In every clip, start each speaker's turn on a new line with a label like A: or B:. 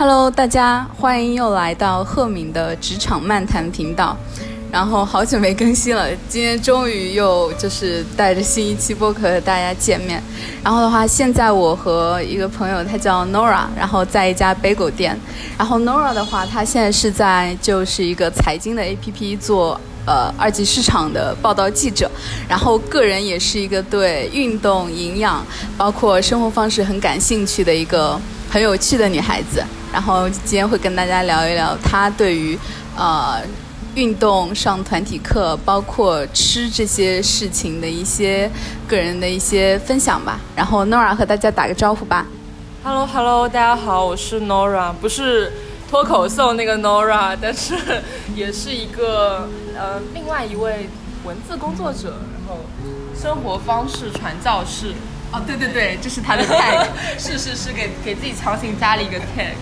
A: Hello，大家欢迎又来到赫敏的职场漫谈频道。然后好久没更新了，今天终于又就是带着新一期播客和大家见面。然后的话，现在我和一个朋友，他叫 Nora，然后在一家 bagel 店。然后 Nora 的话，他现在是在就是一个财经的 APP 做呃二级市场的报道记者。然后个人也是一个对运动、营养，包括生活方式很感兴趣的一个很有趣的女孩子。然后今天会跟大家聊一聊他对于呃。运动、上团体课，包括吃这些事情的一些个人的一些分享吧。然后 Nora 和大家打个招呼吧。
B: Hello，Hello，大家好，我是 Nora，不是脱口秀那个 Nora，但是也是一个呃另外一位文字工作者，然后生活方式传教士。
A: 哦，对对对，这是他的 tag，
B: 是是是，给给自己强行加了一个 tag。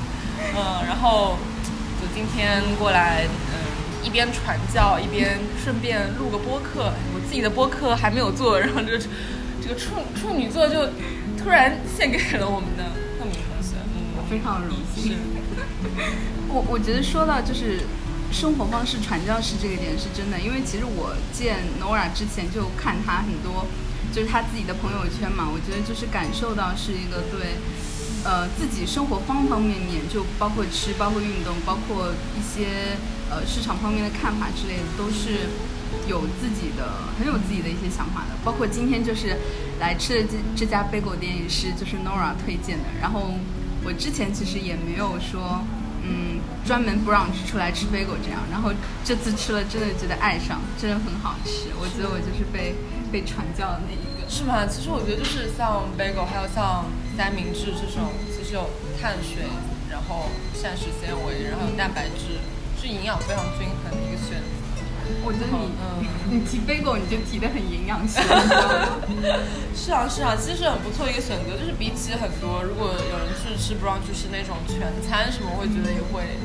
B: 嗯，然后就今天过来。嗯一边传教一边顺便录个播客，我自己的播客还没有做，然后这个这个处处女座就突然献给了我们的贺敏同学，
A: 嗯，非常荣幸。我我觉得说到就是生活方式传教士这个点是真的，因为其实我见 Nora 之前就看她很多就是她自己的朋友圈嘛，我觉得就是感受到是一个对。呃，自己生活方方面面，就包括吃，包括运动，包括一些呃市场方面的看法之类的，都是有自己的很有自己的一些想法的。包括今天就是来吃的这这家 bagel 店也是就是 Nora 推荐的。然后我之前其实也没有说嗯专门不让吃出来吃 bagel 这样。然后这次吃了真的觉得爱上，真的很好吃。我觉得我就是被被传教的那一个。
B: 是吗？其实我觉得就是像 bagel，还有像。三明治这种其实有碳水，然后膳食纤维，然后有蛋白质，是营养非常均衡的一个选择。
A: 我觉得你，嗯，你提 bagel 你就提的很营养型。
B: 是啊是啊，其实是很不错一个选择。就是比起很多，如果有人去吃 brunch 是那种全餐什么，我会觉得也会，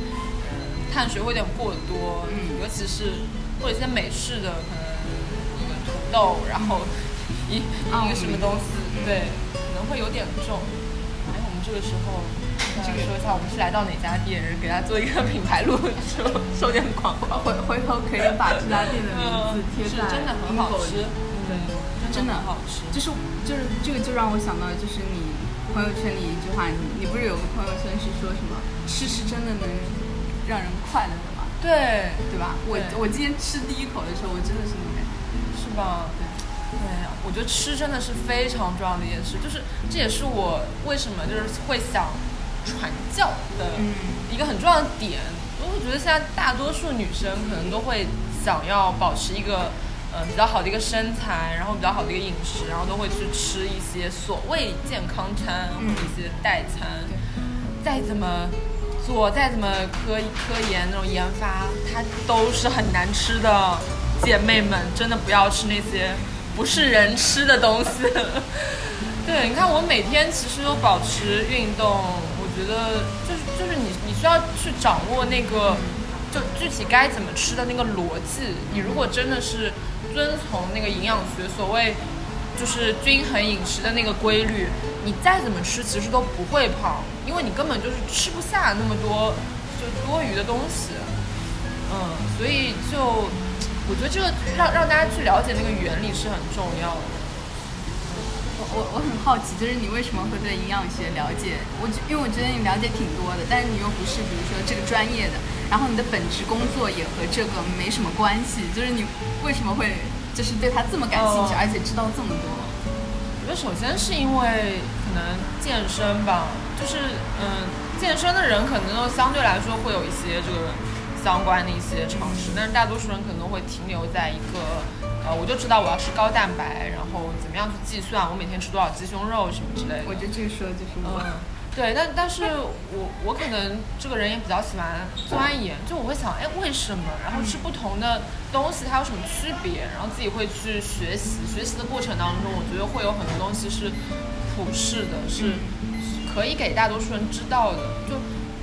B: 嗯，碳水会有点过多。嗯，尤其是或者一些美式的，可能一个土豆，然后一一个什么东西，对。会有点重，哎，我们这个时候，这个说一下，我们是来到哪家店，给他做一个品牌录，收收点广告，
A: 回回头可以把这家店的名字贴在。
B: 是真的很好吃，对，真的很好吃。
A: 就是就是这个就让我想到，就是你朋友圈里一句话，你你不是有个朋友圈是说什么吃是真的能让人快乐的吗？
B: 对，
A: 对吧？我我今天吃第一口的时候，我真的是那种感觉，
B: 是吧？对。对，我觉得吃真的是非常重要的一件事，就是这也是我为什么就是会想传教的一个很重要的点。因为我觉得现在大多数女生可能都会想要保持一个呃比较好的一个身材，然后比较好的一个饮食，然后都会去吃一些所谓健康餐或者一些代餐。再怎么做，再怎么科科研那种研发，它都是很难吃的。姐妹们，真的不要吃那些。不是人吃的东西，对，你看我每天其实都保持运动，我觉得就是就是你你需要去掌握那个就具体该怎么吃的那个逻辑。你如果真的是遵从那个营养学所谓就是均衡饮食的那个规律，你再怎么吃其实都不会胖，因为你根本就是吃不下那么多就多余的东西。嗯，所以就。我觉得这个让让大家去了解那个原理是很重要的。
A: 我我我很好奇，就是你为什么会对营养学了解？我因为我觉得你了解挺多的，但是你又不是比如说这个专业的，然后你的本职工作也和这个没什么关系，就是你为什么会就是对他这么感兴趣，而且知道这么多？
B: 我觉得首先是因为可能健身吧，就是嗯，健身的人可能都相对来说会有一些这个。相关的一些常识，但是大多数人可能都会停留在一个，呃，我就知道我要吃高蛋白，然后怎么样去计算我每天吃多少鸡胸肉什么之类的。
A: 我觉得这个说的就是我。
B: 对，但但是我我可能这个人也比较喜欢钻研，就我会想，哎，为什么？然后吃不同的东西它有什么区别？然后自己会去学习，学习的过程当中，我觉得会有很多东西是普世的，是可以给大多数人知道的，就。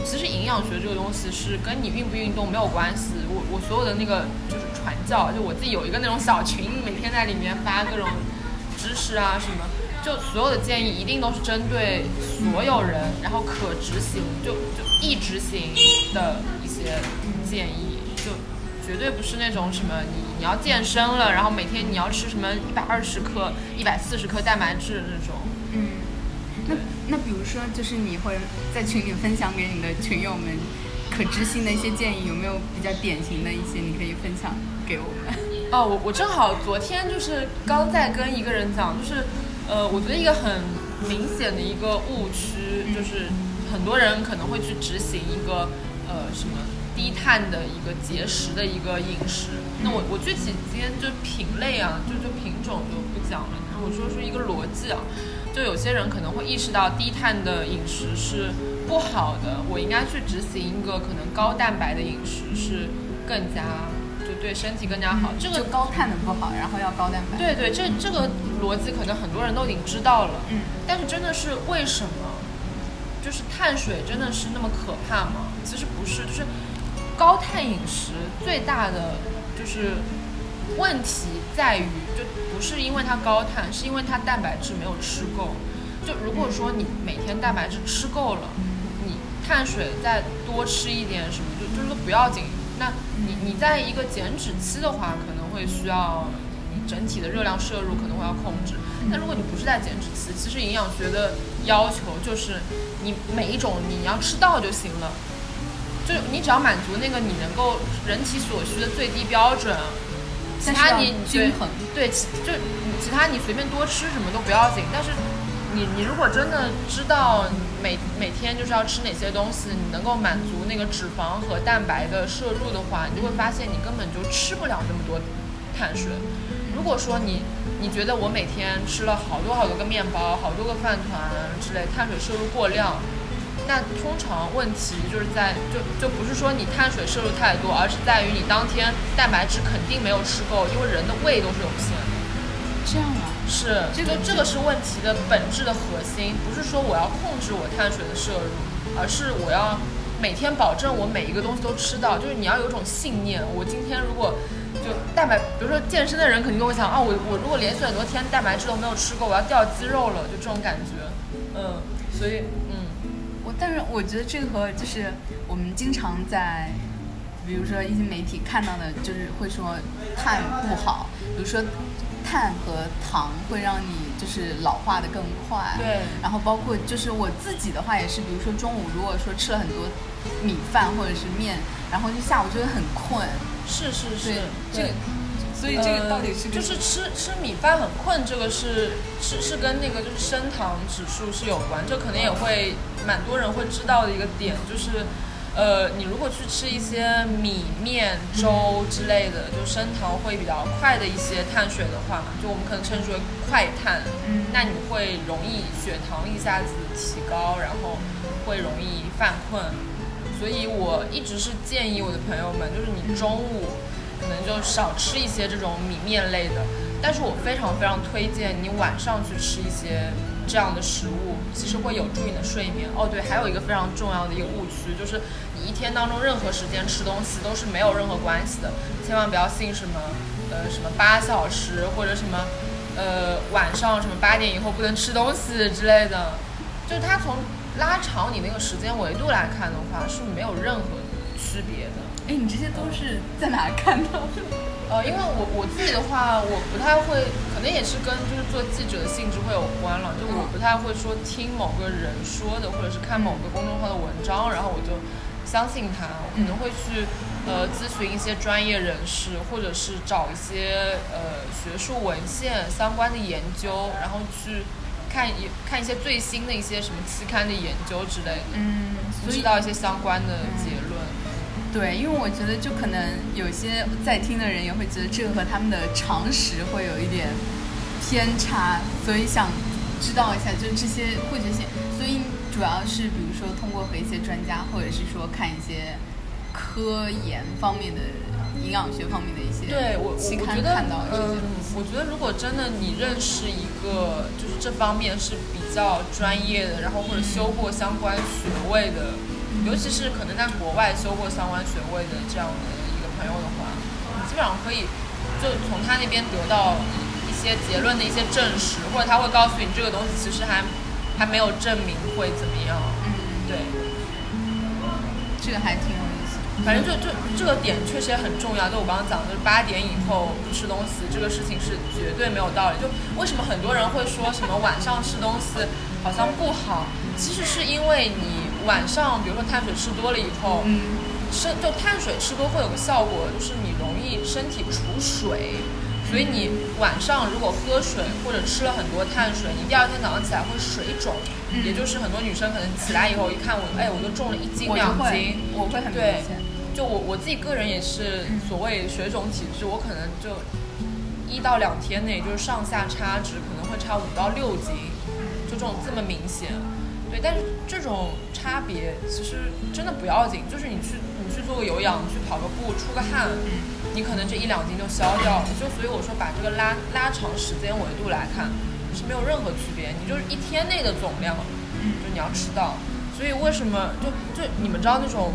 B: 其实营养学这个东西是跟你运不运动没有关系。我我所有的那个就是传教，就我自己有一个那种小群，每天在里面发各种知识啊什么。就所有的建议一定都是针对所有人，然后可执行，就就易执行的一些建议，就绝对不是那种什么你你要健身了，然后每天你要吃什么一百二十克、一百四十克蛋白质那种。
A: 嗯，那那比如说，就是你会在群里分享给你的群友们可执行的一些建议，有没有比较典型的一些你可以分享给我们？
B: 哦，我我正好昨天就是刚在跟一个人讲，就是呃，我觉得一个很明显的一个误区，就是很多人可能会去执行一个呃什么低碳的一个节食的一个饮食。那我我具体今天就品类啊，就就品种就不讲了，我说是一个逻辑啊。就有些人可能会意识到低碳的饮食是不好的，我应该去执行一个可能高蛋白的饮食是更加就对身体更加好。这个
A: 高碳的不好，然后要高蛋白。
B: 对对，这这个逻辑可能很多人都已经知道了。
A: 嗯。
B: 但是真的是为什么？就是碳水真的是那么可怕吗？其实不是，就是高碳饮食最大的就是问题在于就。不是因为它高碳，是因为它蛋白质没有吃够。就如果说你每天蛋白质吃够了，你碳水再多吃一点什么，就就是说不要紧。那你你在一个减脂期的话，可能会需要你整体的热量摄入可能会要控制。但如果你不是在减脂期，其实营养学的要求就是你每一种你要吃到就行了，就你只要满足那个你能够人体所需的最低标准。其他你
A: 均衡
B: 对，其就其他你随便多吃什么都不要紧，但是你你如果真的知道每每天就是要吃哪些东西，你能够满足那个脂肪和蛋白的摄入的话，你就会发现你根本就吃不了那么多碳水。如果说你你觉得我每天吃了好多好多个面包、好多个饭团之类，碳水摄入过量。那通常问题就是在就就不是说你碳水摄入太多，而是在于你当天蛋白质肯定没有吃够，因为人的胃都是有限的。
A: 这样啊？
B: 是，这个这个是问题的本质的核心，不是说我要控制我碳水的摄入，而是我要每天保证我每一个东西都吃到。就是你要有一种信念，我今天如果就蛋白，比如说健身的人肯定都会想啊，我我如果连续很多天蛋白质都没有吃够，我要掉肌肉了，就这种感觉。嗯，所以。
A: 但是我觉得这个和就是我们经常在，比如说一些媒体看到的，就是会说碳不好，比如说碳和糖会让你就是老化的更快。
B: 对。
A: 然后包括就是我自己的话也是，比如说中午如果说吃了很多米饭或者是面，然后就下午就会很困。
B: 是是是。
A: 这个。所以这个到底是
B: 就是吃吃米饭很困，这个是是是跟那个就是升糖指数是有关，这可能也会蛮多人会知道的一个点，就是呃你如果去吃一些米面粥之类的，就升糖会比较快的一些碳水的话嘛，就我们可能称之为快碳，
A: 嗯，
B: 那你会容易血糖一下子提高，然后会容易犯困，所以我一直是建议我的朋友们，就是你中午。可能就少吃一些这种米面类的，但是我非常非常推荐你晚上去吃一些这样的食物，其实会有助于你的睡眠。哦，对，还有一个非常重要的一个误区，就是你一天当中任何时间吃东西都是没有任何关系的，千万不要信什么，呃，什么八小时或者什么，呃，晚上什么八点以后不能吃东西之类的，就是它从拉长你那个时间维度来看的话是没有任何区别的。
A: 哎，你这些都是在哪看到的？
B: 呃，因为我我自己的话，我不太会，可能也是跟就是做记者的性质会有关了。就我不太会说听某个人说的，或者是看某个公众号的文章，然后我就相信他。我可能会去呃咨询一些专业人士，或者是找一些呃学术文献相关的研究，然后去看一看一些最新的一些什么期刊的研究之类的，
A: 嗯，
B: 知道一些相关的结论。
A: 对，因为我觉得就可能有些在听的人也会觉得这个和他们的常识会有一点偏差，所以想知道一下，就这些会觉性。所以主要是比如说通过和一些专家，或者是说看一些科研方面的、营养学方面的一些
B: 对我
A: 期刊
B: 看
A: 到
B: 嗯，我觉得如果真的你认识一个就是这方面是比较专业的，然后或者修过相关学位的。尤其是可能在国外修过相关学位的这样的一个朋友的话，你基本上可以就从他那边得到一些结论的一些证实，或者他会告诉你这个东西其实还还没有证明会怎么样。
A: 嗯，
B: 对，
A: 这个还挺有意思。
B: 反正就就这个点确实也很重要。就我刚刚讲的，就是八点以后不吃东西这个事情是绝对没有道理。就为什么很多人会说什么晚上吃东西好像不好？其实是因为你晚上比如说碳水吃多了以后，
A: 嗯，
B: 身就碳水吃多会有个效果，就是你容易身体储水，所以你晚上如果喝水或者吃了很多碳水，你第二天早上起来会水肿，
A: 嗯。
B: 也就是很多女生可能起来以后一看我，哎，我都重了一斤两斤，，
A: 我会很明
B: 对
A: 显。
B: 就我我自己个人也是
A: 嗯。
B: 所谓水肿体质，我可能就一到两天内就是上下差值可能会差五到六斤，就这种这么明显。对，但是这种差别其实真的不要紧，就是你去你去做个有氧，你去跑个步，出个汗，你可能这一两斤就消掉了。就所以我说把这个拉拉长时间维度来看是没有任何区别，你就是一天内的总量，就你要吃到。所以为什么就就你们知道那种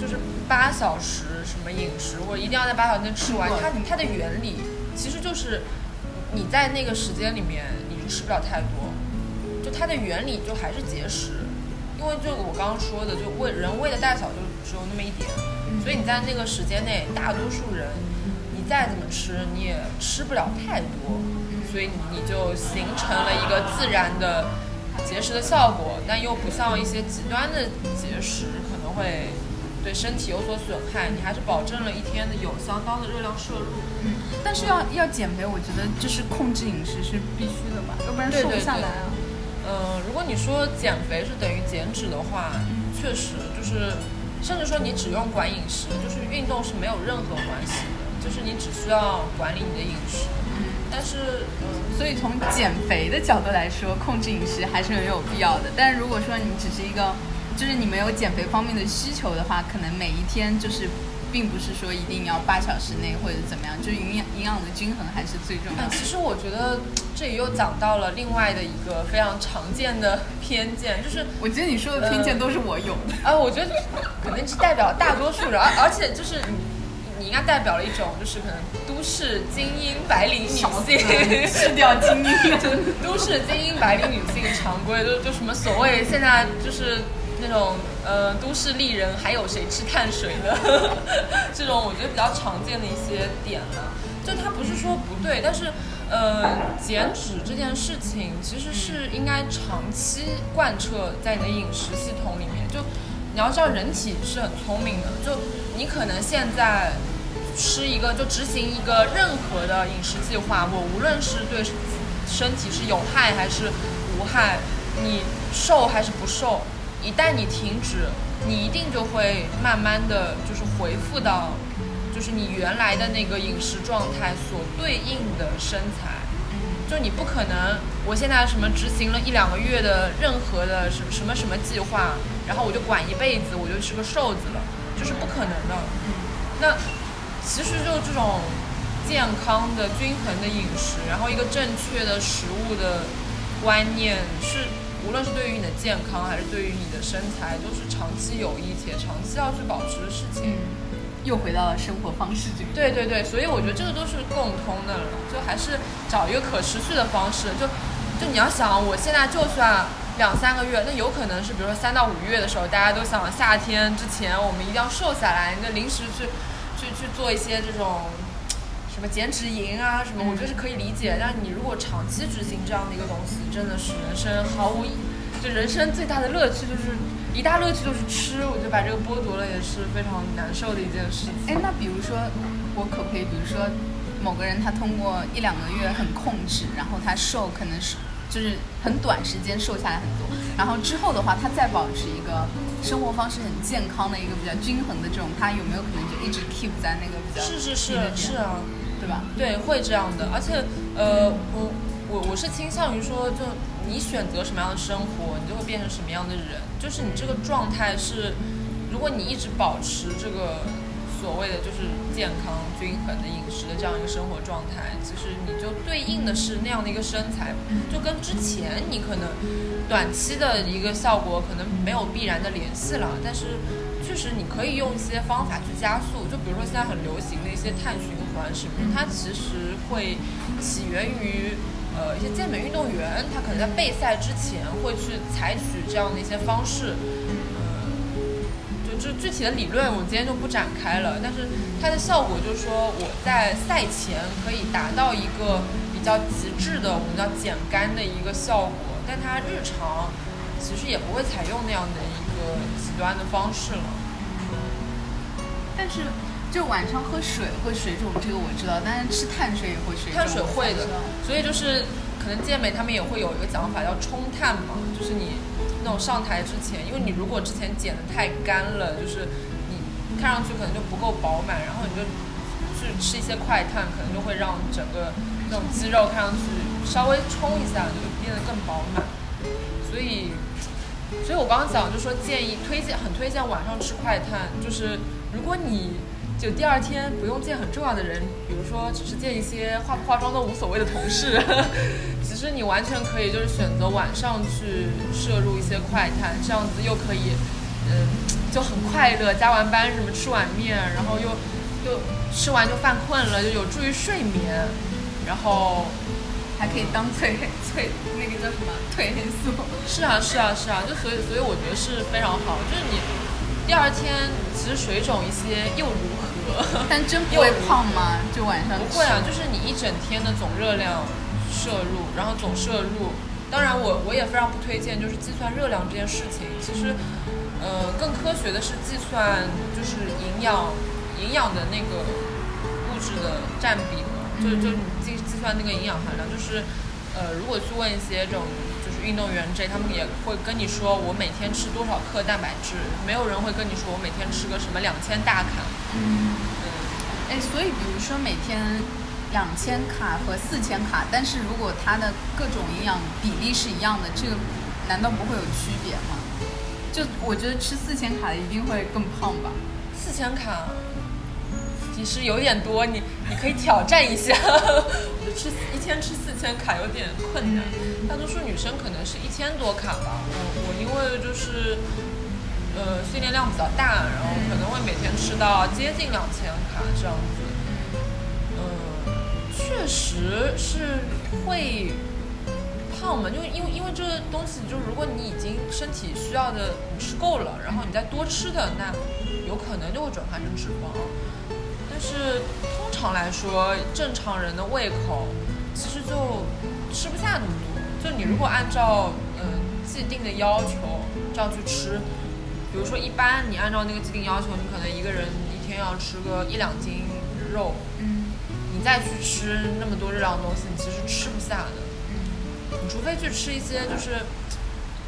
B: 就是八小时什么饮食，或者一定要在八小时内吃完，它它的原理其实就是你在那个时间里面你是吃不了太多，就它的原理就还是节食，因为就我刚刚说的，就胃人胃的大小就只有那么一点，所以你在那个时间内，大多数人你再怎么吃你也吃不了太多，所以你就形成了一个自然的节食的效果，但又不像一些极端的节食可能会对身体有所损害，你还是保证了一天的有相当的热量摄入。
A: 但是要要减肥，我觉得就是控制饮食是必须的吧，要不然瘦不
B: 对对对嗯，如果你说减肥是等于减脂的话，确实就是，甚至说你只用管饮食，就是运动是没有任何关系的，就是你只需要管理你的饮食。但是，嗯，
A: 所以从减肥的角度来说，控制饮食还是很有必要的。但是如果说你只是一个，就是你没有减肥方面的需求的话，可能每一天就是，并不是说一定要八小时内或者怎么样，就是营养营养的均衡还是最重要
B: 哎，
A: 的。
B: 其实我觉得这里又讲到了另外的一个非常常见的偏见，就是
A: 我觉得你说的偏见都是我有的。
B: 啊，我觉得可能是代表大多数人，而而且就是你，你应该代表了一种就是可能都市精英白领女性，
A: 去掉精英，
B: 都市精英白领女性常规，就就什么所谓现在就是那种呃都市丽人，还有谁吃碳水的 这种，我觉得比较常见的一些点了。就它不是说不对，但是呃减脂这件事情其实是应该长期贯彻在你的饮食系统里面。就你要知道人体是很聪明的，就你可能现在。吃一个就执行一个任何的饮食计划，我无论是对身体是有害还是无害，你瘦还是不瘦，一旦你停止，你一定就会慢慢的就是恢复到，就是你原来的那个饮食状态所对应的身材。就你不可能，我现在什么执行了一两个月的任何的什么什么什么计划，然后我就管一辈子，我就是个瘦子了，就是不可能的。那其实就这种健康的、均衡的饮食，然后一个正确的食物的观念，是无论是对于你的健康，还是对于你的身材，都是长期有益且长期要去保持的事情。
A: 又回到了生活方式这个。
B: 对对对，所以我觉得这个都是共通的了，就还是找一个可持续的方式。就就你要想，我现在就算两三个月，那有可能是比如说三到五月的时候，大家都想夏天之前我们一定要瘦下来，那临时去去去做一些这种什么减脂营啊什么，我觉得是可以理解。但是你如果长期执行这样的一个东西，真的是人生毫无意，就人生最大的乐趣就是一大乐趣就是吃，我觉得把这个剥夺了也是非常难受的一件事情。
A: 哎，那比如说，我可不可以，比如说，某个人他通过一两个月很控制，然后他瘦，可能是就是很短时间瘦下来很多，然后之后的话，他再保持一个生活方式很健康的一个比较均衡的这种，他有没有可能就一直 keep 在那个比较
B: 是是是是啊，
A: 对吧？
B: 对，会这样的。而且，呃，我我我是倾向于说，就你选择什么样的生活，你就会变成什么样的人。就是你这个状态是，如果你一直保持这个所谓的就是健康均衡的饮食的这样一个生活状态，其实你就对应的是那样的一个身材，就跟之前你可能短期的一个效果可能没有必然的联系了，但是。确实你可以用一些方法去加速，就比如说现在很流行的一些碳循环什么，它其实会起源于呃一些健美运动员，他可能在备赛之前会去采取这样的一些方式。嗯就具体的理论，我今天就不展开了。但是它的效果就是说，我在赛前可以达到一个比较极致的，我们叫减干的一个效果。但它日常其实也不会采用那样的一个极端的方式了。
A: 但是就晚上喝水会水肿，这个我知道。但是吃碳水也会水肿。
B: 碳水会的，所以就是可能健美他们也会有一个讲法叫冲碳嘛，就是你。那种上台之前，因为你如果之前减的太干了，就是你看上去可能就不够饱满，然后你就去吃一些快碳，可能就会让整个那种肌肉看上去稍微冲一下，就变得更饱满。所以，所以我刚刚讲就说建议推荐很推荐晚上吃快碳，就是如果你就第二天不用见很重要的人，比如说只是见一些化不化妆都无所谓的同事。其实你完全可以就是选择晚上去摄入一些快餐，这样子又可以，嗯，就很快乐。加完班什么吃碗面，然后又又吃完就犯困了，就有助于睡眠，然后
A: 还可以当催 催那个叫什么 褪黑素。
B: 是啊是啊是啊，就所以所以我觉得是非常好。就是你第二天其实水肿一些又如何？
A: 但真不会胖吗？就晚上
B: 不会啊，就是你一整天的总热量。摄入，然后总摄入。当然，我我也非常不推荐，就是计算热量这件事情。其实，呃，更科学的是计算，就是营养营养的那个物质的占比嘛。就就你计计算那个营养含量。就是，呃，如果去问一些这种就是运动员这，他们也会跟你说我每天吃多少克蛋白质。没有人会跟你说我每天吃个什么两千大卡。
A: 嗯。哎，所以比如说每天。两千卡和四千卡，但是如果它的各种营养比例是一样的，这个难道不会有区别吗？就我觉得吃四千卡的一定会更胖吧。
B: 四千卡其实有点多，你你可以挑战一下。我觉得吃一天吃四千卡有点困难，大多数女生可能是一千多卡吧。我我因为就是呃训练量比较大，然后可能会每天吃到接近两千卡这样子。嗯确实是会胖嘛，就因为因为这个东西，就是如果你已经身体需要的你吃够了，然后你再多吃的，那有可能就会转化成脂肪。但是通常来说，正常人的胃口其实就吃不下那么多。就你如果按照嗯既定的要求这样去吃，比如说一般你按照那个既定要求，你可能一个人一天要吃个一两斤肉。嗯，你再去吃那么多热量的东西，你其实吃不下的。嗯，你除非去吃一些就是，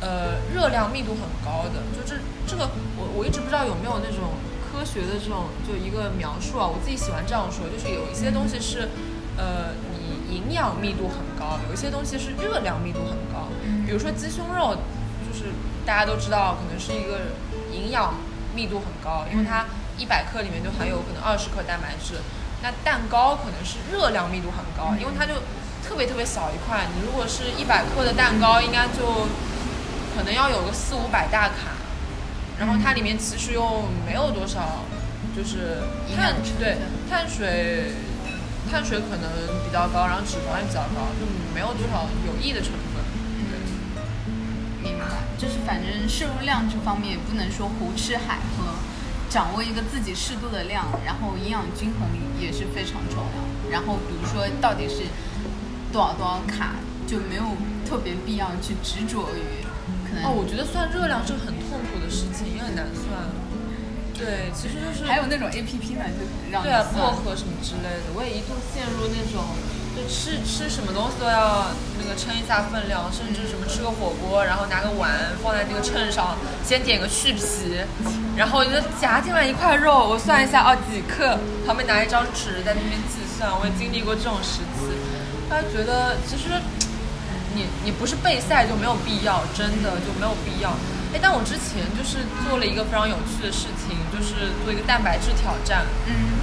B: 呃，热量密度很高的。就这这个，我我一直不知道有没有那种科学的这种就一个描述啊。我自己喜欢这样说，就是有一些东西是，呃，你营养密度很高，有一些东西是热量密度很高。比如说鸡胸肉，就是大家都知道，可能是一个营养密度很高，因为它一百克里面就含有可能二十克蛋白质。那蛋糕可能是热量密度很高，因为它就特别特别小一块。你如果是一百克的蛋糕，应该就可能要有个四五百大卡。然后它里面其实又没有多少，就是碳对碳水，碳水可能比较高，然后脂肪也比较高，就没有多少有益的成分。
A: 明白，就是反正摄入量这方面不能说胡吃海喝。掌握一个自己适度的量，然后营养均衡也是非常重要。然后比如说到底是多少多少卡，就没有特别必要去执着于。可能
B: 哦，我觉得算热量是很痛苦的事情，也很难算。对，其实就是
A: 还有那种 A P P 嘛，就让
B: 对啊薄荷什么之类的，我也一度陷入那种。就吃吃什么东西都要那个称一下分量，甚至什么吃个火锅，然后拿个碗放在那个秤上，先点个去皮，然后就夹进来一块肉，我算一下哦几克，旁边拿一张纸在那边计算。我也经历过这种时期，他觉得其实你你不是备赛就没有必要，真的就没有必要。哎，但我之前就是做了一个非常有趣的事情，就是做一个蛋白质挑战，嗯，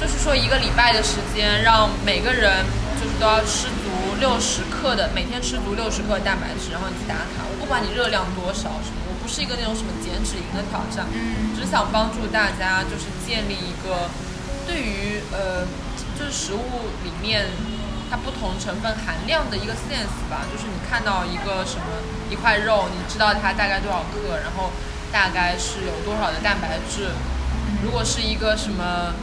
B: 就是说一个礼拜的时间让每个人。就是都要吃足六十克的，每天吃足六十克的蛋白质，然后你去打卡。我不管你热量多少，什么我不是一个那种什么减脂营的挑战，
A: 嗯
B: 只想帮助大家就是建立一个对于呃就是食物里面它不同成分含量的一个 sense 吧，就是你看到一个什么一块肉，你知道它大概多少克，然后大概是有多少的蛋白质。如果是一个什么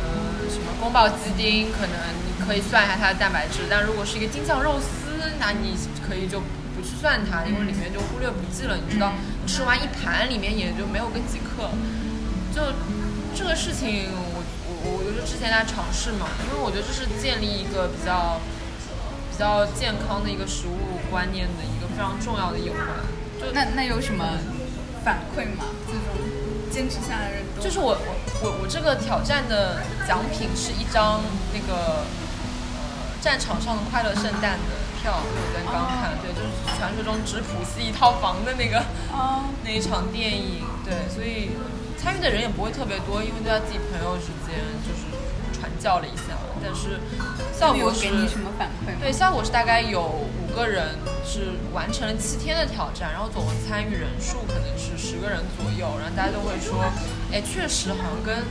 B: 呃什么宫保鸡丁，可能你可以算一下它的蛋白质，但如果是一个京酱肉丝，那你可以就不去算它，因为里面就忽略不计了。你知道，吃完一盘里面也就没有个几克，就这个事情我，就之前在尝试嘛，因为我觉得这是建立一个比较比较健康的一个食物观念的一个非常重要的一环。就
A: 那那有什么反馈吗？这种坚持下来的
B: 就是我我我我这个挑战的奖品是一张那个呃战场上的快乐圣诞的票，我昨天刚看，对，就是传说中只普西一套房的那个
A: 哦，
B: 那一场电影，对，所以参与的人也不会特别多，因为都在自己朋友之间就是传教了一下，但是效果是
A: 给你什么反馈吗？
B: 对，效果是大概有五个人是完成了七天的挑战，然后总共参与人数可能是十个人左右，然后大家都会说，哎，确实好像跟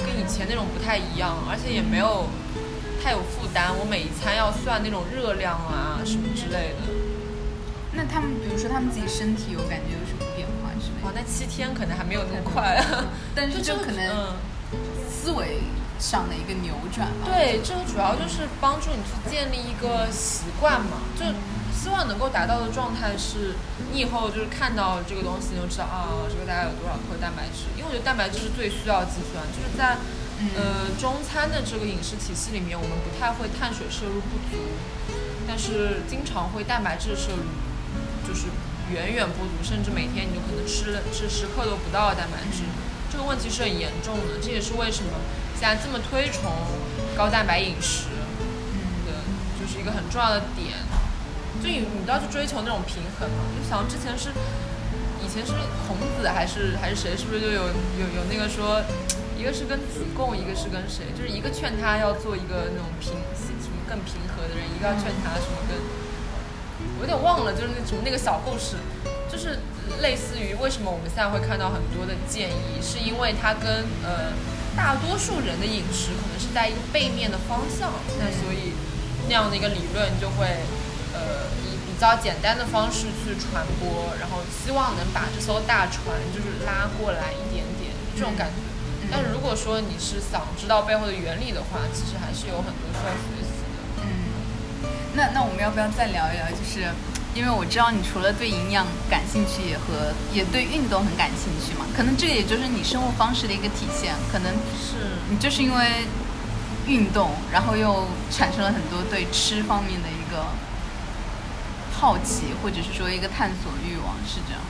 B: 跟以前那种不太一样，而且也没有太有负担，我每一餐要算那种热量啊什么之类的。
A: 那他们比如说他们自己身体有感觉有什么变化之类
B: 哦，
A: 的？
B: 那七天可能还没有那么快，
A: 但是
B: 就
A: 就可能
B: 嗯。
A: 思维上的一个扭转吧。
B: 对，这个主要就是帮助你去建立一个习惯嘛，就希望能够达到的状态是，你以后就是看到这个东西，你就知道啊，这个大概有多少克蛋白质。因为我觉得蛋白质是最需要计算，就是在呃中餐的这个饮食体系里面，我们不太会碳水摄入不足，但是经常会蛋白质摄入就是远远不足，甚至每天你就可能吃了吃十克都不到的蛋白质。这个问题是很严重的，这也是为什么现在这么推崇高蛋白饮食的，就是一个很重要的点。就你你都要去追求那种平衡嘛。就想之前是以前是孔子还是还是谁，是不是就有有有那个说，一个是跟子贡，一个是跟谁，就是一个劝他要做一个那种平什么更平和的人，一个要劝他什么更，我有点忘了，就是那什么那个小故事，就是类似于为什么我们现在会看到很多的建议，是因为它跟呃大多数人的饮食可能是在一个背面的方向，那所以那样的一个理论就会呃以比较简单的方式去传播，然后希望能把这艘大船就是拉过来一点点这种感觉。但是如果说你是想知道背后的原理的话，其实还是有很多需要学习的。
A: 嗯那那我们要不要再聊一聊？就是因为我知道你除了对营养感兴趣，也和也对运动很感兴趣嘛，可能这个也就是你生活方式的一个体现。可能
B: 是，
A: 你就是因为运动，然后又产生了很多对吃方面的一个好奇，或者是说一个探索欲望，是这样。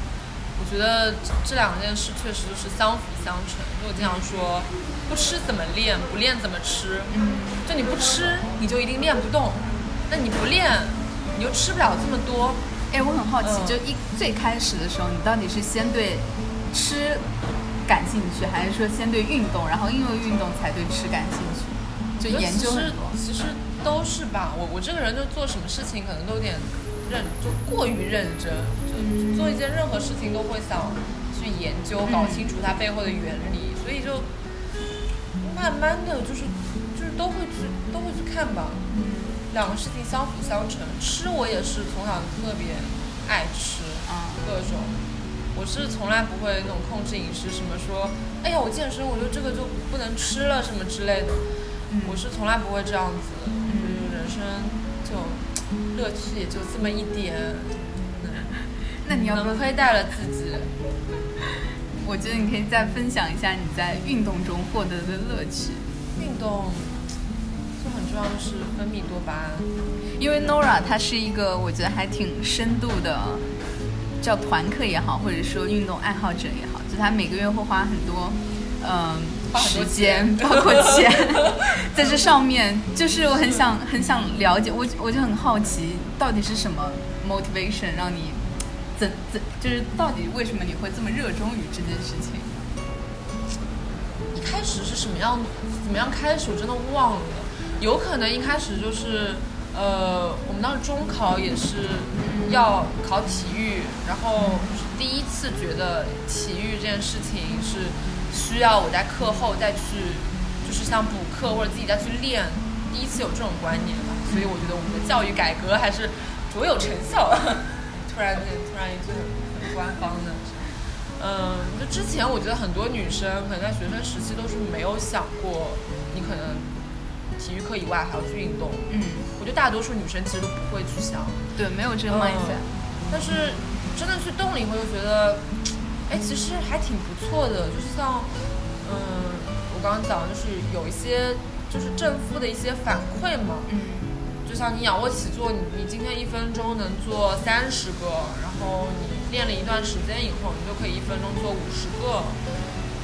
B: 我觉得这两件事确实就是相辅相成。就我经常说，不吃怎么练，不练怎么吃。
A: 嗯，
B: 就你不吃，你就一定练不动；那你不练，你又吃不了这么多。
A: 哎，我很好奇，
B: 嗯
A: 就一最开始的时候，你到底是先对吃感兴趣，还是说先对运动，然后因为运动才对吃感兴趣？就研究很多。
B: 其实都是吧。我我这个人就做什么事情可能都有点认，就过于认真，就做一件任何事情都会想去研究，搞清楚它背后的原理，所以就慢慢的就是就是都会去都会去看吧。两个事情相辅相成，吃我也是从小就特别爱吃，
A: 啊。
B: 各种。我是从来不会那种控制饮食，什么说，哎呀，我健身，我觉得这个就不能吃了，什么之类的。我是从来不会这样子，就是人生就乐趣也就这么一点，
A: 那你要不要
B: 亏待了自己。
A: 我觉得你可以再分享一下你在运动中获得的乐趣，
B: 运动就很重要的是分泌多巴胺，
A: 因为 Nora 她是一个我觉得还挺深度的，叫团课也好，或者说运动爱好者也好，就她每个月会花很多，嗯、时间，包括钱，在这上面，就是我很想很想了解，我我就很好奇，到底是什么 motivation 让你怎怎，就是到底为什么你会这么热衷于这件事情？
B: 一开始是什么样，怎么样开始我真的忘了，有可能一开始就是，呃，我们当时中考也是要考体育，然后第一次觉得体育这件事情是需要我在课后再去，就是像补课或者自己再去练，第一次有这种观念吧。所以我觉得我们的教育改革还是卓有成效。突然间，突然一句很官方的。嗯，就之前我觉得很多女生可能在学生时期都是没有想过，你可能体育课以外还要去运动。
A: 嗯，
B: 我觉得大多数女生其实都不会去想。
A: 对，没有这个 mindset。
B: 但是真的去动了以后，就觉得，哎，其实还挺不错的。就是像，嗯，我刚刚讲，就是有一些就是正负的一些反馈嘛。
A: 嗯。
B: 就像你仰卧起坐，你你今天一分钟能做三十个，然后你练了一段时间以后，你就可以一分钟做五十个。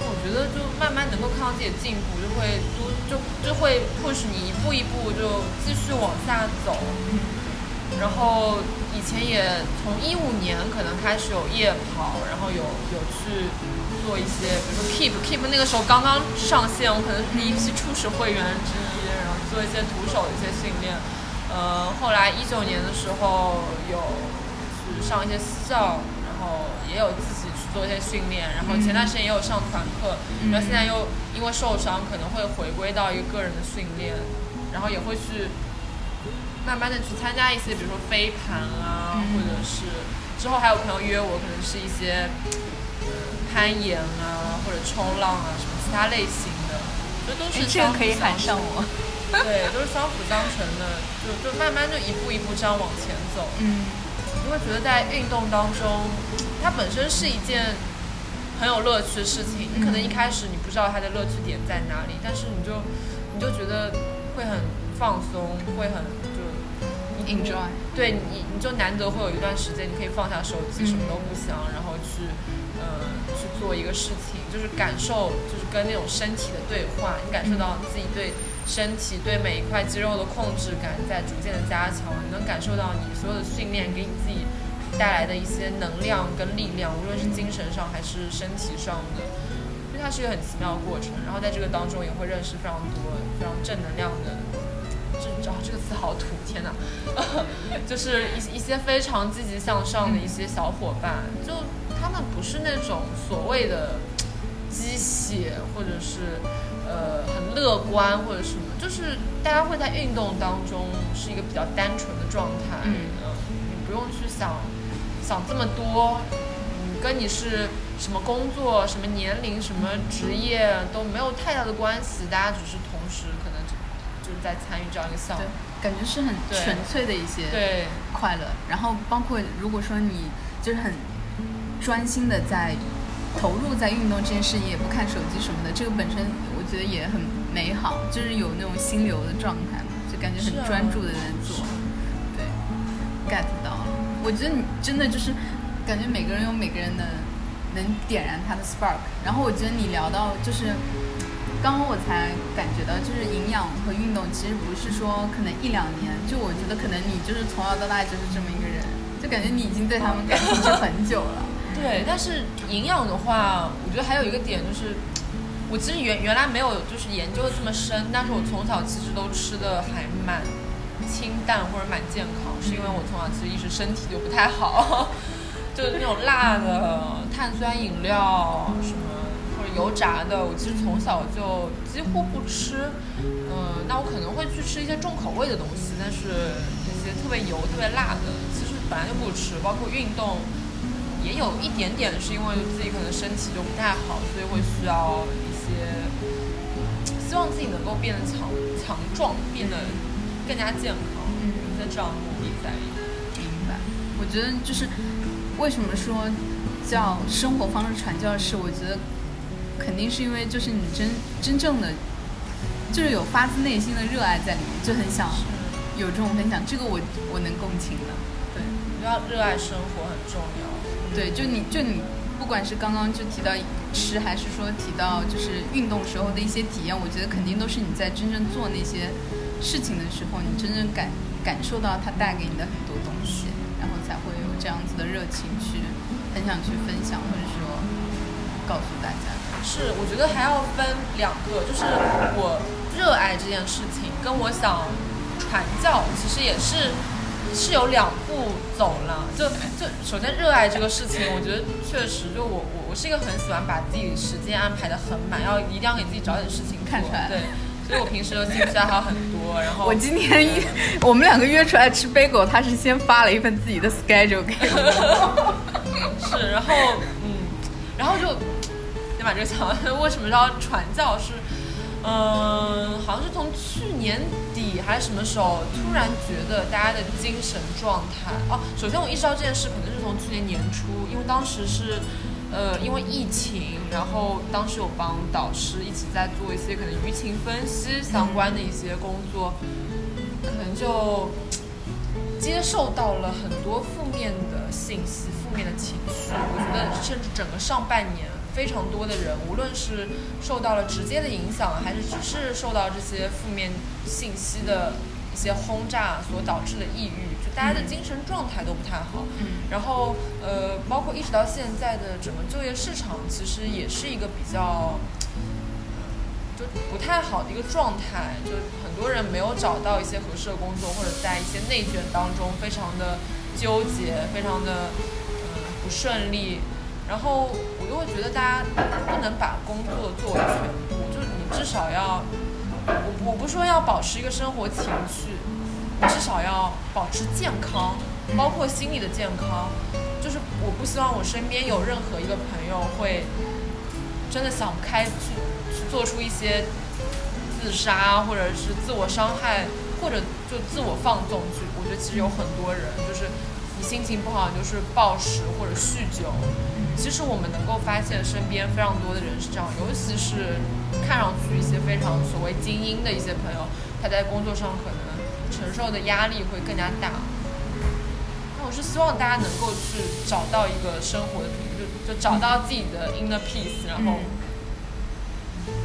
B: 我觉得就慢慢能够看到自己的进步，就会多就就会 push 你一步一步就继续往下走。然后以前也从一五年可能开始有夜跑，然后有有去做一些，比如说 keep keep 那个时候刚刚上线，我可能是第一批初始会员之一，然后做一些徒手的一些训练。呃，后来一九年的时候有去上一些私教，然后也有自己去做一些训练，然后前段时间也有上团课，然后现在又因为受伤可能会回归到一个个人的训练，然后也会去慢慢的去参加一些，比如说飞盘啊，或者是之后还有朋友约我，可能是一些攀岩啊或者冲浪啊什么其他类型的，这都是
A: 这个可以喊上我。
B: 对，都是相辅相成的，就就慢慢就一步一步这样往前走。
A: 嗯，
B: 你会觉得在运动当中，它本身是一件很有乐趣的事情。你可能一开始你不知道它的乐趣点在哪里，但是你就你就觉得会很放松，会很就
A: enjoy。
B: 对你，你就难得会有一段时间，你可以放下手机，什么都不想，然后去呃去做一个事情，就是感受，就是跟那种身体的对话，你感受到自己对。身体对每一块肌肉的控制感在逐渐的加强，你能感受到你所有的训练给你自己带来的一些能量跟力量，无论是精神上还是身体上的，因为它是一个很奇妙的过程。然后在这个当中也会认识非常多非常正能量的，这啊这个词好土，天哪，就是一一些非常积极向上的一些小伙伴，就他们不是那种所谓的鸡血或者是。呃，很乐观或者什么，就是大家会在运动当中是一个比较单纯的状态，嗯，你不用去想想这么多，嗯，跟你是什么工作、什么年龄、什么职业都没有太大的关系，大家只是同时可能就就是在参与这样一个项目，
A: 感觉是很纯粹的一些
B: 对。
A: 快乐，然后包括如果说你就是很专心的在投入在运动这件事情，也不看手机什么的，这个本身我。觉得也很美好，就是有那种心流的状态嘛，就感觉很专注的在做，对，get 到了。我觉得你真的就是感觉每个人有每个人的能点燃他的 spark。然后我觉得你聊到就是刚刚我才感觉到，就是营养和运动其实不是说可能一两年，就我觉得可能你就是从小到大就是这么一个人，就感觉你已经对他们感兴趣很久了。
B: 对，但是营养的话，我觉得还有一个点就是。我其实原原来没有就是研究的这么深，但是我从小其实都吃的还蛮清淡或者蛮健康，是因为我从小其实一直身体就不太好，就是那种辣的、碳酸饮料什么或者油炸的，我其实从小就几乎不吃。嗯，那我可能会去吃一些重口味的东西，但是那些特别油、特别辣的，其实本来就不吃。包括运动，也有一点点是因为自己可能身体就不太好，所以会需要一。些希望自己能够变得强强壮，变得更加健康，嗯在这样的目的在里。
A: 明白。我觉得就是为什么说叫生活方式传教士？我觉得肯定是因为就是你真真正的就是有发自内心的热爱在里面，就很想有这种分享。这个我我能共情的。对，
B: 要热爱生活很重要。
A: 对，就你就你。不管是刚刚就提到吃，还是说提到就是运动时候的一些体验，我觉得肯定都是你在真正做那些事情的时候，你真正感感受到它带给你的很多东西，然后才会有这样子的热情去很想去分享，或者说告诉大家。
B: 是，我觉得还要分两个，就是我热爱这件事情，跟我想传教，其实也是是有两步走了。就就首先热爱这个事情，我觉得确实，就我我我是一个很喜欢把自己时间安排的很满，要一定要给自己找点事情
A: 看出来。
B: 对，所以我平时的兴趣爱好很多。然后
A: 我今天一我们两个约出来吃 bagel，他是先发了一份自己的 schedule 给我。
B: 是，然后嗯，然后就先把这个讲完。为什么要传教？是。嗯，好像是从去年底还是什么时候，突然觉得大家的精神状态哦。首先我意识到这件事可能是从去年年初，因为当时是，呃，因为疫情，然后当时有帮导师一起在做一些可能舆情分析相关的一些工作，可能就接受到了很多负面的信息、负面的情绪。我觉得甚至整个上半年。非常多的人，无论是受到了直接的影响，还是只是受到这些负面信息的一些轰炸所导致的抑郁，就大家的精神状态都不太好。
A: 嗯。
B: 然后，呃，包括一直到现在的整个就业市场，其实也是一个比较，就不太好的一个状态。就很多人没有找到一些合适的工作，或者在一些内卷当中，非常的纠结，非常的嗯不顺利。然后我就会觉得大家不能把工作作为全部，就是你至少要，我我不说要保持一个生活情趣，至少要保持健康，包括心理的健康。就是我不希望我身边有任何一个朋友会真的想开去去做出一些自杀或者是自我伤害，或者就自我放纵去。我觉得其实有很多人就是你心情不好就是暴食或者酗酒。其实我们能够发现身边非常多的人是这样，尤其是看上去一些非常所谓精英的一些朋友，他在工作上可能承受的压力会更加大。那我是希望大家能够去找到一个生活的平衡，就就找到自己的 inner peace，然后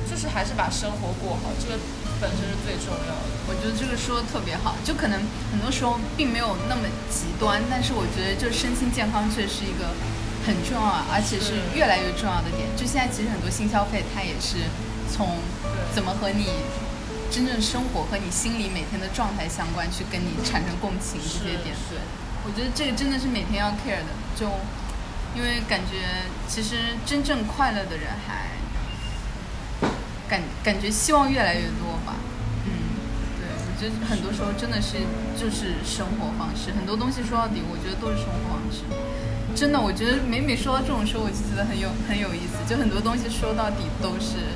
B: 就是还是把生活过好，这个本身是最重要的。
A: 我觉得这个说的特别好，就可能很多时候并没有那么极端，但是我觉得就身心健康确实是一个。很重要，而且是越来越重要的点。就现在，其实很多新消费，它也是从怎么和你真正生活和你心里每天的状态相关，去跟你产生共情这些点。
B: 对，
A: 我觉得这个真的是每天要 care 的。就因为感觉，其实真正快乐的人还感感觉希望越来越多吧。嗯，对，我觉得很多时候真的是就是生活方式，很多东西说到底，我觉得都是生活方式。真的，我觉得每每说到这种时候，我就觉得很有很有意思。就很多东西说到底都是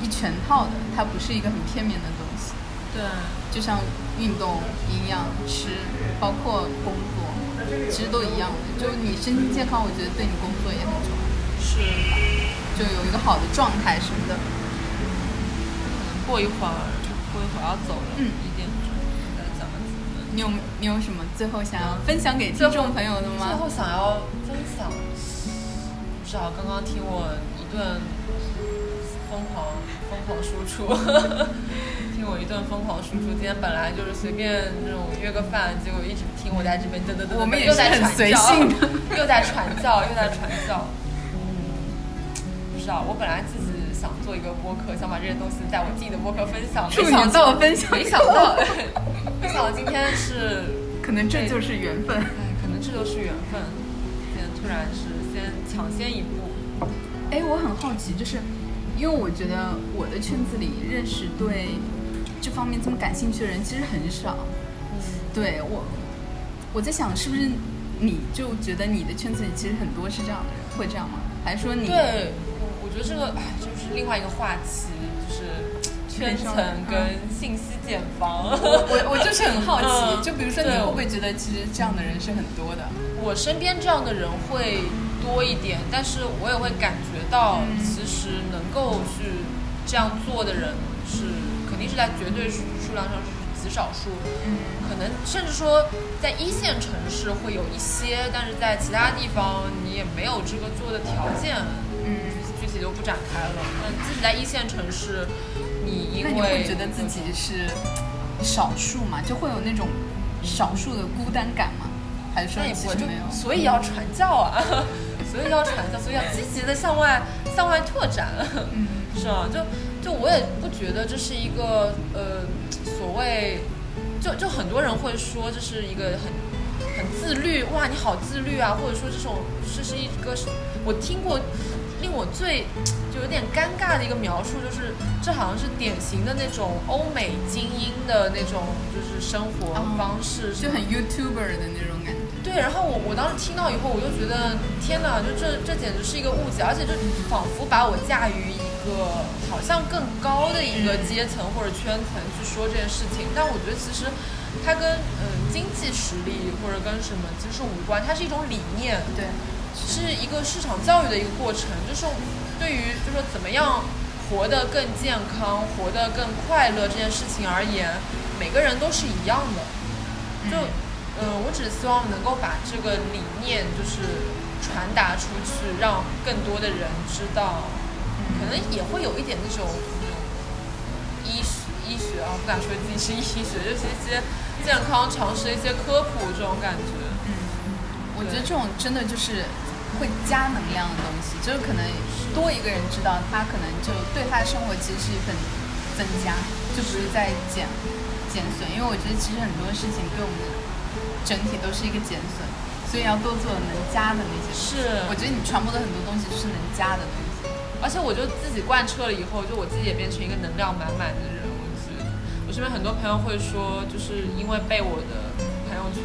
A: 一全套的，它不是一个很片面的东西。
B: 对，
A: 就像运动、营养、吃，包括工作，其实都一样的。就你身心健康，我觉得对你工作也很重要。
B: 是，
A: 就有一个好的状态什么的。
B: 可能过一会儿，过一会儿要走了。
A: 嗯。你有你有什么最后想要分享给听众朋友的吗？
B: 最后想要分享，不知道刚刚听我一顿疯狂疯狂输出，听我一顿疯狂输出。今天本来就是随便那种约个饭，结果一直听我在这边噔噔噔，
A: 我们
B: 也是
A: 很随性的，
B: 又在传教，又在传教。嗯，不知道，我本来自己想做一个播客，想把这些东西在我自己的播客分享，没想
A: 到分享，
B: 没想到。没想到今天是，
A: 可能这就是缘分。
B: 哎，可能这就是缘分。今天突然是先抢先一步。
A: 哎，我很好奇，就是因为我觉得我的圈子里认识对这方面这么感兴趣的人其实很少。
B: 嗯。
A: 对我，我在想是不是你就觉得你的圈子里其实很多是这样的人，会这样吗？还是说你？
B: 对，我我觉得这个哎，就是另外一个话题，就是。圈层跟信息茧房，
A: 我我就是很好奇，就比如说你会不会觉得其实这样的人是很多的？
B: 我身边这样的人会多一点，但是我也会感觉到，其实能够去这样做的人是肯定是在绝对数数量上是极少数。
A: 嗯，
B: 可能甚至说在一线城市会有一些，但是在其他地方你也没有这个做的条件。
A: 嗯，
B: 具体就不展开了。那自己在一线城市。你
A: 那你会觉得自己是少数嘛？就会有那种少数的孤单感吗？还是说其实没有？
B: 所以要传教啊，所以要传教，所以要积极的向外向外拓展，
A: 嗯，
B: 是啊，就就我也不觉得这是一个呃所谓就就很多人会说这是一个很很自律，哇，你好自律啊，或者说这种这是一个我听过令我最就有点尴尬的一个描述，就是这好像是典型的那种欧美精英的那种就是生活方式，
A: 就很 YouTuber 的那种感觉。
B: 对，然后我我当时听到以后，我就觉得天哪，就这这简直是一个误解，而且就仿佛把我架于一个好像更高的一个阶层或者圈层去说这件事情。但我觉得其实它跟嗯经济实力或者跟什么其实无关，它是一种理念，
A: 对，
B: 是一个市场教育的一个过程。就是对于就说怎么样活得更健康、活得更快乐这件事情而言，每个人都是一样的，就。嗯，我只希望能够把这个理念就是传达出去，让更多的人知道。可能也会有一点那种那种医医学啊，不敢说自己是医学，就是一些健康常识、一些科普这种感觉。
A: 嗯，我觉得这种真的就是会加能量的东西，就是可能多一个人知道，他可能就对他的生活其实是一份增加，就不是在减减损。因为我觉得其实很多事情对我们。整体都是一个减损，所以要多做能加的那些。
B: 是，
A: 我觉得你传播的很多东西是能加的东西。
B: 而且我就自己贯彻了以后，就我自己也变成一个能量满满的人。我身边很多朋友会说，就是因为被我的朋友圈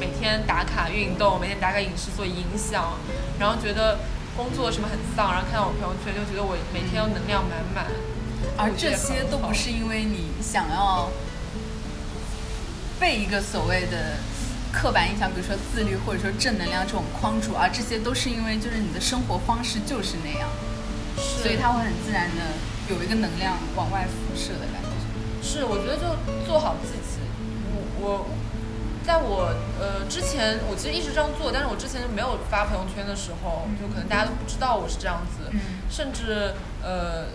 B: 每天打卡运动、每天打卡饮食所影响，然后觉得工作什么很丧，然后看到我朋友圈就觉得我每天要能量满满。
A: 而这些都不是因为你想要被一个所谓的。刻板印象，比如说自律或者说正能量这种框住而，这些都是因为就是你的生活方式就是那样，所以它会很自然的有一个能量往外辐射的。
B: 是，我觉得就做好自己。我我，在我呃之前，我其实一直这样做，但是我之前没有发朋友圈的时候，就可能大家都不知道我是这样子，甚至呃。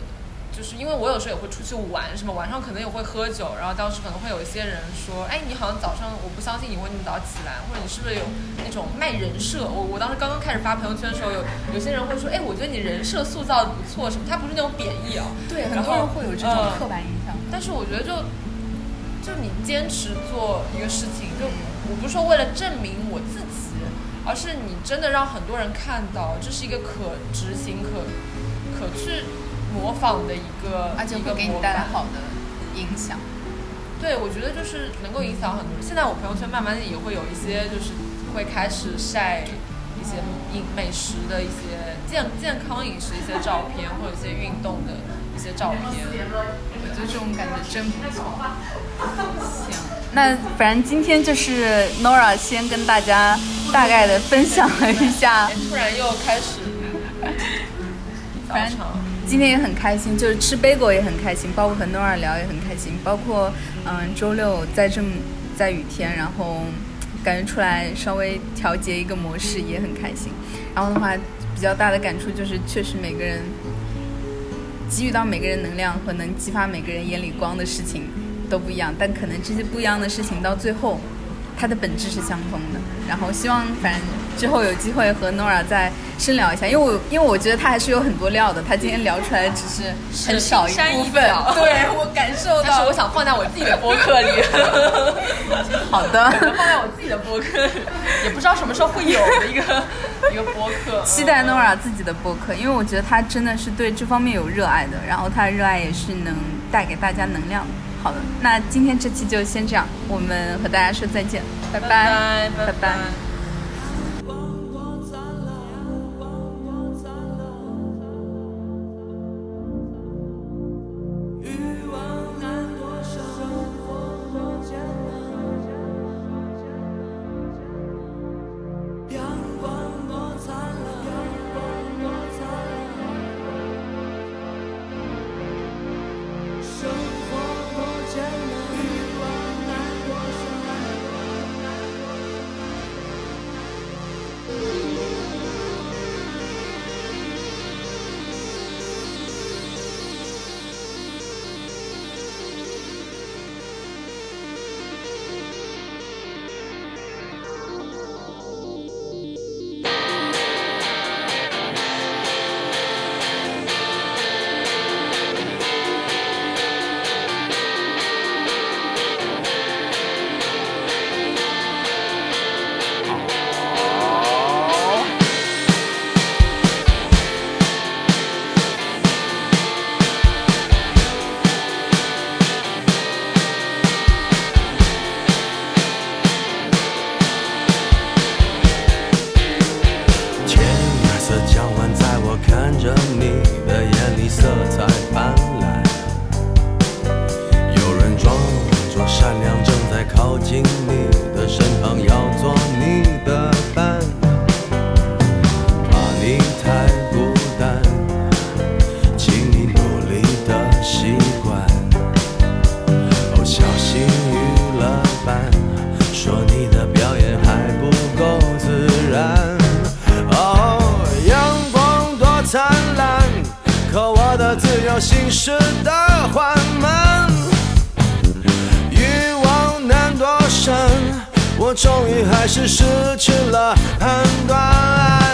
B: 就是因为我有时候也会出去玩，什么晚上可能也会喝酒，然后当时可能会有一些人说，哎，你好像早上我不相信你会那么早起来，或者你是不是有那种卖人设？我我当时刚刚开始发朋友圈的时候，有有些人会说，哎，我觉得你人设塑造的不错，什么？他不是那种贬义啊，
A: 对，很多人会有这种刻板印象。
B: 但是我觉得就就你坚持做一个事情，就我不是说为了证明我自己，而是你真的让很多人看到这是一个可执行、可可去。模仿的一个，
A: 而且会给你带来好的影响。
B: 对，我觉得就是能够影响很多人。现在我朋友圈慢慢也会有一些，就是会开始晒一些饮美食的一些健健康饮食一些照片，或者一些运动的一些照片。
A: 我觉得这种感觉真不错。行，那反正今天就是 Nora 先跟大家大概的分享了一下。
B: 突然又开始，
A: 反正。今天也很开心，就是吃杯果也很开心，包括和诺尔聊也很开心，包括嗯周六在这么在雨天，然后感觉出来稍微调节一个模式也很开心。然后的话，比较大的感触就是，确实每个人给予到每个人能量和能激发每个人眼里光的事情都不一样，但可能这些不一样的事情到最后。它的本质是相通的，然后希望反正之后有机会和 Nora 再深聊一下，因为我因为我觉得他还是有很多料的，他今天聊出来只是很少一部分，对我感受到，但
B: 是我想放在我自己的播客里。
A: 好的，
B: 放在我自己的播客，也不知道什么时候会有的一个 一个播客，
A: 期待 Nora 自己的播客，因为我觉得他真的是对这方面有热爱的，然后他的热爱也是能带给大家能量。好的，那今天这期就先这样，我们和大家说再见，拜
B: 拜，
A: 拜拜。
C: 心事的缓慢。欲望难躲闪我终于还是失去了判断。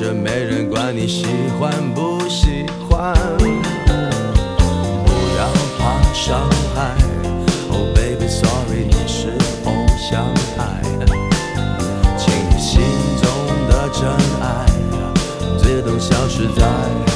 C: 这没人管你喜欢不喜欢。不要怕伤害。Oh baby sorry 你是偶像派请你心中的真爱自动消失在